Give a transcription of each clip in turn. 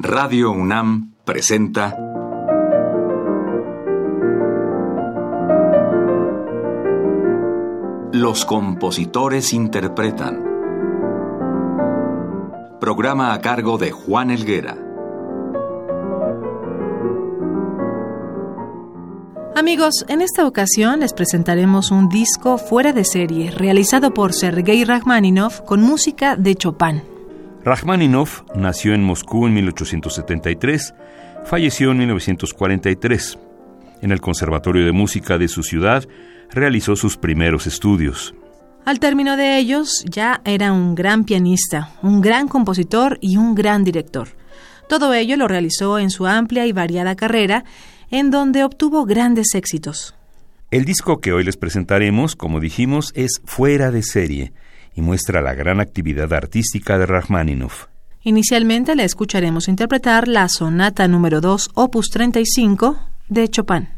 Radio UNAM presenta Los compositores interpretan. Programa a cargo de Juan Elguera. Amigos, en esta ocasión les presentaremos un disco fuera de serie realizado por Sergei Rachmaninoff con música de Chopin. Rachmaninoff nació en Moscú en 1873, falleció en 1943. En el Conservatorio de Música de su ciudad realizó sus primeros estudios. Al término de ellos, ya era un gran pianista, un gran compositor y un gran director. Todo ello lo realizó en su amplia y variada carrera, en donde obtuvo grandes éxitos. El disco que hoy les presentaremos, como dijimos, es Fuera de serie y muestra la gran actividad artística de Rachmaninoff. Inicialmente la escucharemos interpretar la sonata número 2, opus 35, de Chopin.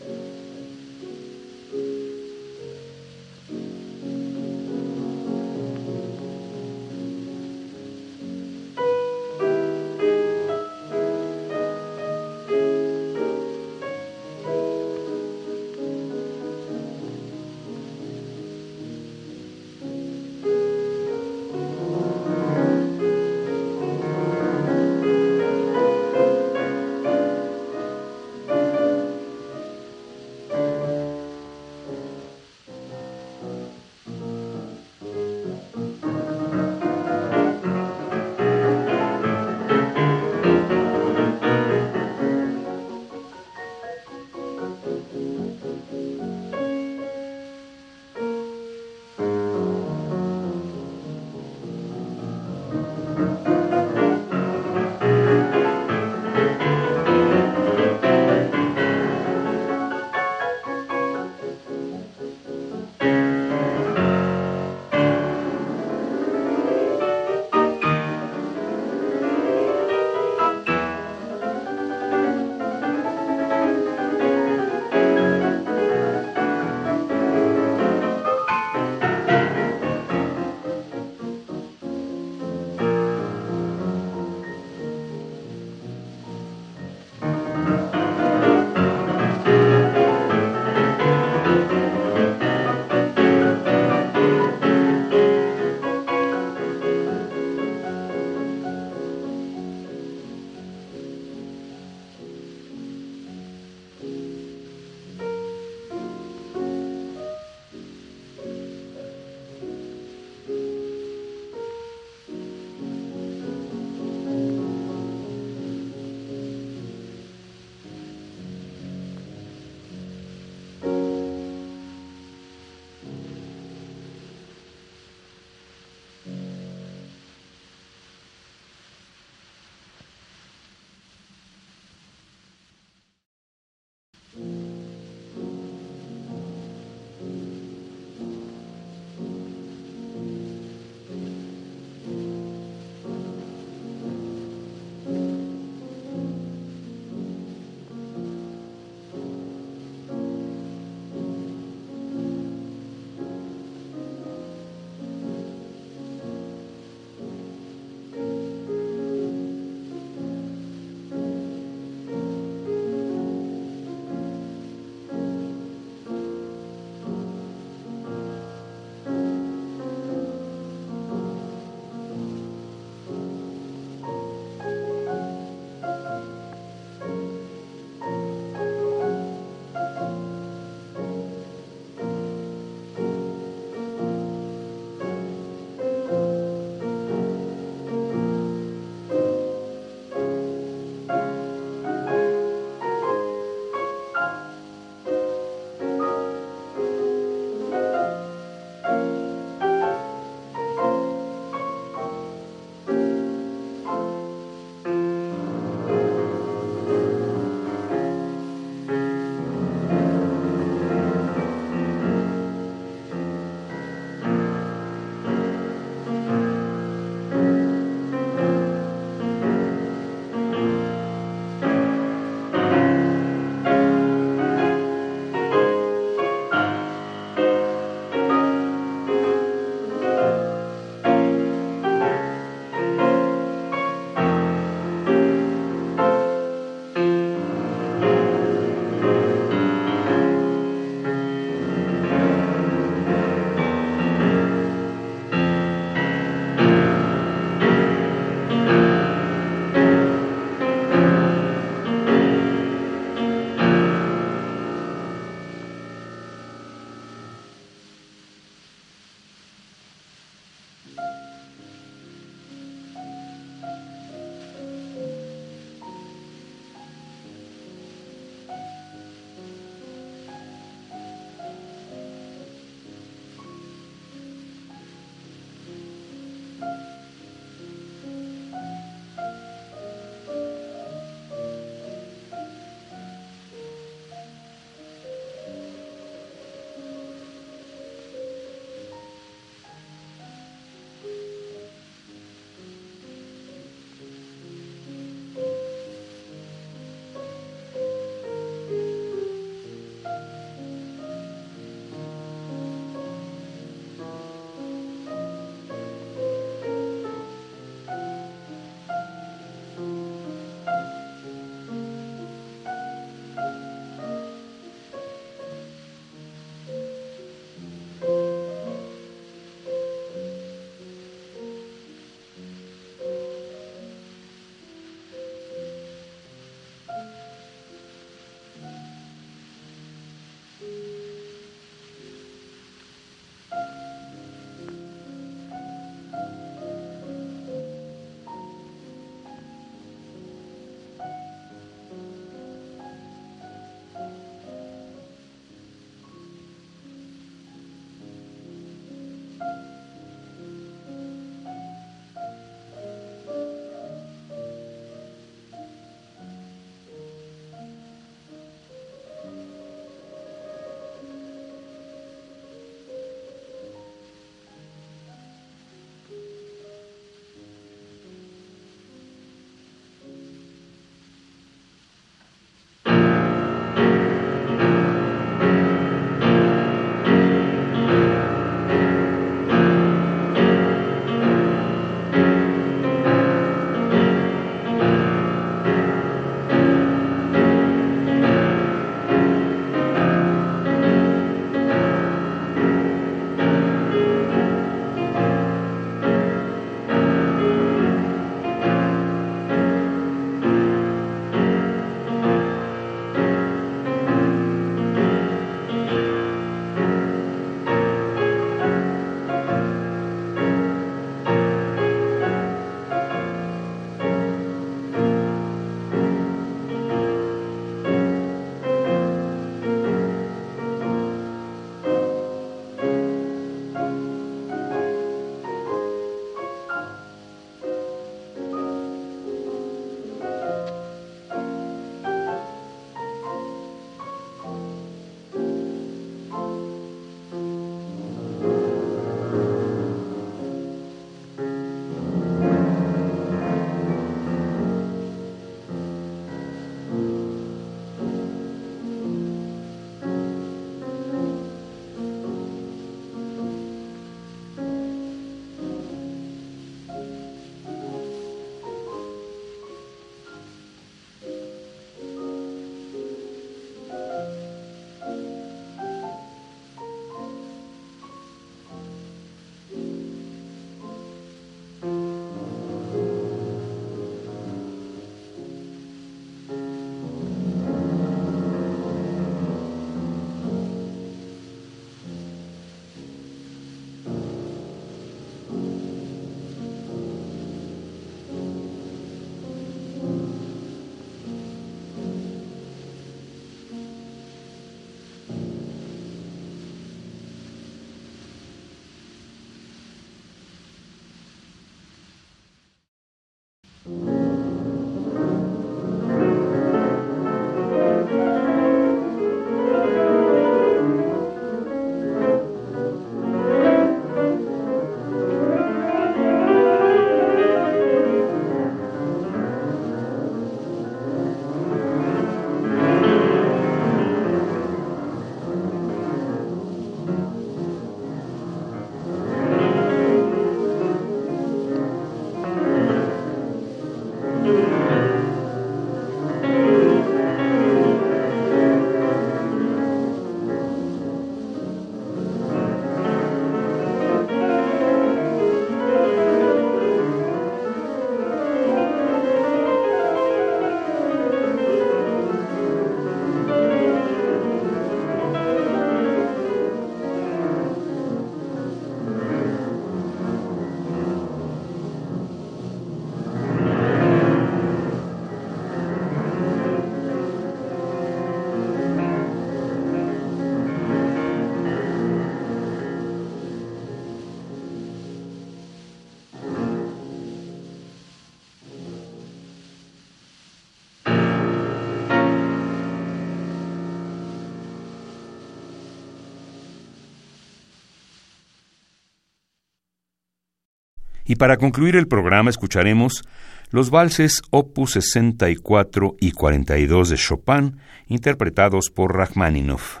Y para concluir el programa escucharemos los valses opus 64 y 42 de Chopin, interpretados por Rachmaninoff.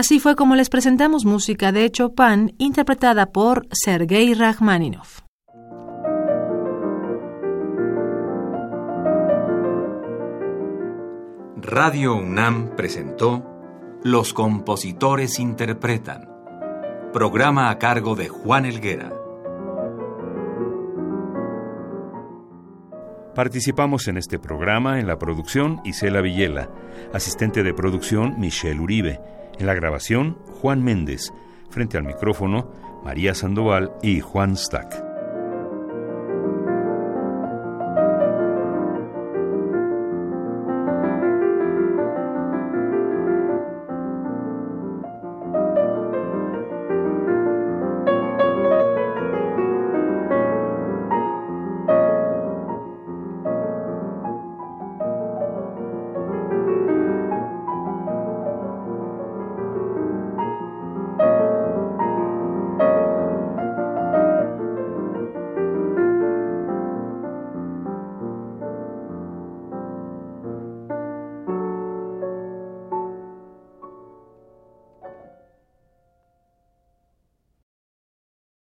Así fue como les presentamos música de Chopin interpretada por Sergei Rachmaninoff. Radio UNAM presentó Los compositores interpretan, programa a cargo de Juan Elguera. Participamos en este programa en la producción Isela Villela, asistente de producción Michelle Uribe en la grabación, Juan Méndez. Frente al micrófono, María Sandoval y Juan Stack.